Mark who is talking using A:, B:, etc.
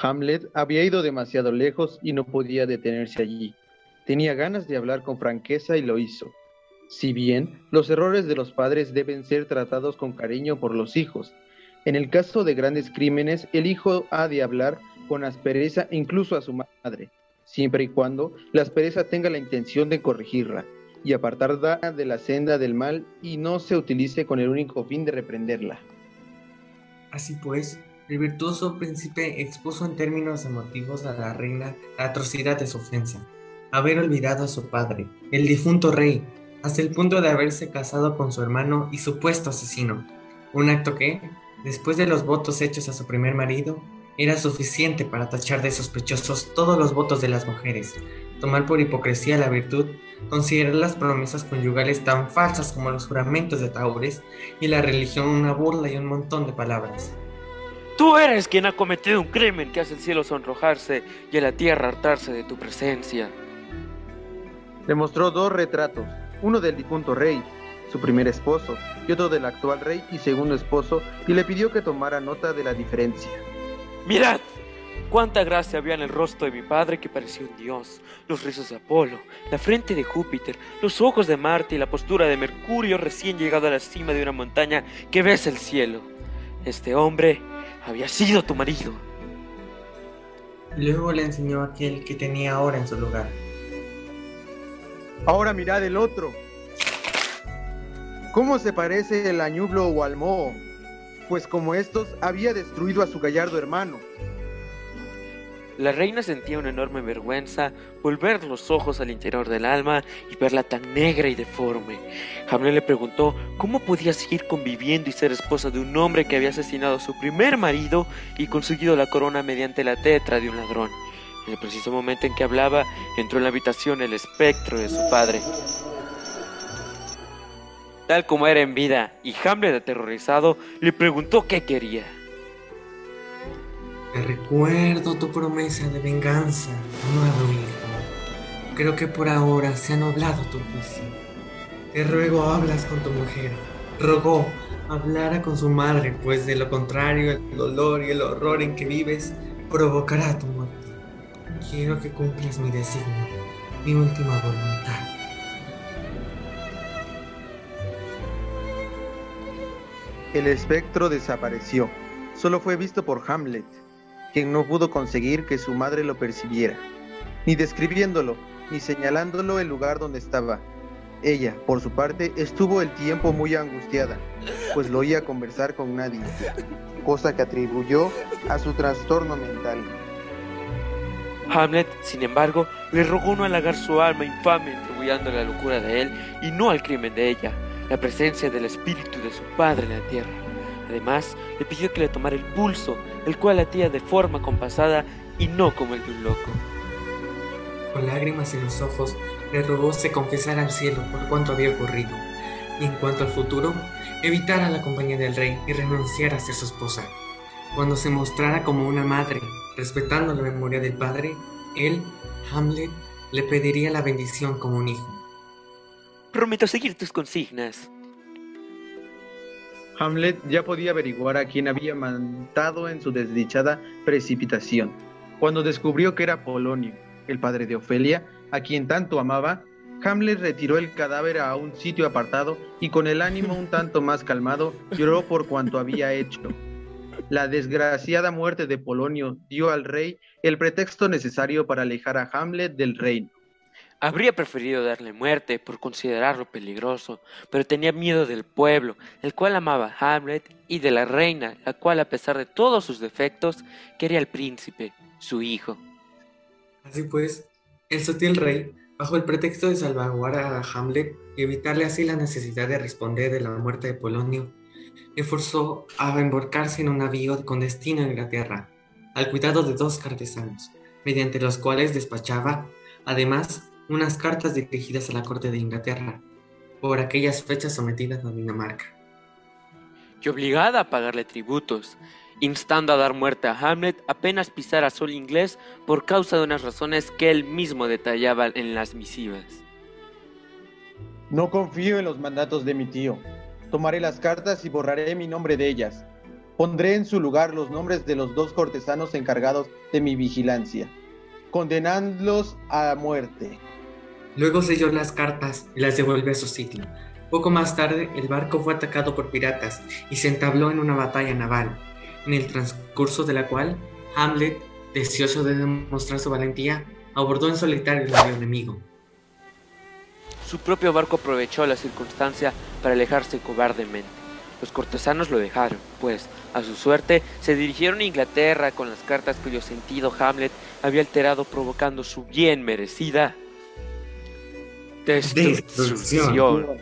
A: Hamlet había ido demasiado lejos y no podía detenerse allí. Tenía ganas de hablar con franqueza y lo hizo. Si bien los errores de los padres deben ser tratados con cariño por los hijos, en el caso de grandes crímenes el hijo ha de hablar con aspereza incluso a su madre, siempre y cuando la aspereza tenga la intención de corregirla y apartarla de la senda del mal y no se utilice con el único fin de reprenderla.
B: Así pues, el virtuoso príncipe expuso en términos emotivos a la reina la atrocidad de su ofensa, haber olvidado a su padre, el difunto rey, hasta el punto de haberse casado con su hermano y supuesto asesino, un acto que, después de los votos hechos a su primer marido, era suficiente para tachar de sospechosos todos los votos de las mujeres, tomar por hipocresía la virtud, considerar las promesas conyugales tan falsas como los juramentos de Taures y la religión una burla y un montón de palabras.
C: Tú eres quien ha cometido un crimen que hace el cielo sonrojarse y a la tierra hartarse de tu presencia.
A: Le mostró dos retratos, uno del difunto rey, su primer esposo, y otro del actual rey y segundo esposo, y le pidió que tomara nota de la diferencia.
C: Mirad, cuánta gracia había en el rostro de mi padre que parecía un dios, los rizos de Apolo, la frente de Júpiter, los ojos de Marte y la postura de Mercurio recién llegado a la cima de una montaña que ves el cielo. Este hombre había sido tu marido.
B: Luego le enseñó aquel que tenía ahora en su lugar.
A: Ahora mirad el otro. ¿Cómo se parece el añublo o al moho? Pues como estos había destruido a su gallardo hermano.
C: La reina sentía una enorme vergüenza volver los ojos al interior del alma y verla tan negra y deforme. Hamlet le preguntó cómo podía seguir conviviendo y ser esposa de un hombre que había asesinado a su primer marido y conseguido la corona mediante la tetra de un ladrón. En el preciso momento en que hablaba, entró en la habitación el espectro de su padre. Tal como era en vida, y Hamlet, aterrorizado, le preguntó qué quería.
B: Te recuerdo tu promesa de venganza, nuevo hijo. Creo que por ahora se ha nublado tu juicio. Te ruego hablas con tu mujer. Rogó hablara con su madre, pues de lo contrario el dolor y el horror en que vives provocará tu muerte. Quiero que cumplas mi designio, mi última voluntad.
A: El espectro desapareció. Solo fue visto por Hamlet, quien no pudo conseguir que su madre lo percibiera, ni describiéndolo, ni señalándolo el lugar donde estaba. Ella, por su parte, estuvo el tiempo muy angustiada, pues lo oía conversar con nadie, cosa que atribuyó a su trastorno mental.
C: Hamlet, sin embargo, le rogó no halagar su alma infame atribuyendo la locura de él y no al crimen de ella, la presencia del espíritu de su padre en la tierra. Además, le pidió que le tomara el pulso, el cual latía de forma compasada y no como el de un loco.
B: Con lágrimas en los ojos, le rogó se confesara al cielo por cuanto había ocurrido, y en cuanto al futuro, evitara la compañía del rey y renunciara a ser su esposa. Cuando se mostrara como una madre, respetando la memoria del padre, él, Hamlet, le pediría la bendición como un hijo.
C: Prometo seguir tus consignas.
A: Hamlet ya podía averiguar a quién había mandado en su desdichada precipitación, cuando descubrió que era Polonio, el padre de Ofelia, a quien tanto amaba. Hamlet retiró el cadáver a un sitio apartado y con el ánimo un tanto más calmado lloró por cuanto había hecho. La desgraciada muerte de Polonio dio al rey el pretexto necesario para alejar a Hamlet del reino.
C: Habría preferido darle muerte por considerarlo peligroso, pero tenía miedo del pueblo, el cual amaba a Hamlet, y de la reina, la cual a pesar de todos sus defectos, quería al príncipe, su hijo.
B: Así pues, el sutil rey, bajo el pretexto de salvaguardar a Hamlet y evitarle así la necesidad de responder de la muerte de Polonio, le forzó a embarcarse en un navío con destino a Inglaterra, al cuidado de dos cartesanos, mediante los cuales despachaba, además, unas cartas dirigidas a la corte de Inglaterra, por aquellas fechas sometidas a Dinamarca.
C: Y obligada a pagarle tributos, instando a dar muerte a Hamlet apenas pisara sol inglés por causa de unas razones que él mismo detallaba en las misivas.
A: No confío en los mandatos de mi tío. Tomaré las cartas y borraré mi nombre de ellas. Pondré en su lugar los nombres de los dos cortesanos encargados de mi vigilancia, condenándolos a muerte.
B: Luego selló las cartas y las devolvió a su sitio. Poco más tarde, el barco fue atacado por piratas y se entabló en una batalla naval, en el transcurso de la cual Hamlet, deseoso de demostrar su valentía, abordó en solitario el navío enemigo.
C: Su propio barco aprovechó la circunstancia para alejarse cobardemente. Los cortesanos lo dejaron, pues, a su suerte, se dirigieron a Inglaterra con las cartas cuyo sentido Hamlet había alterado provocando su bien merecida destrucción.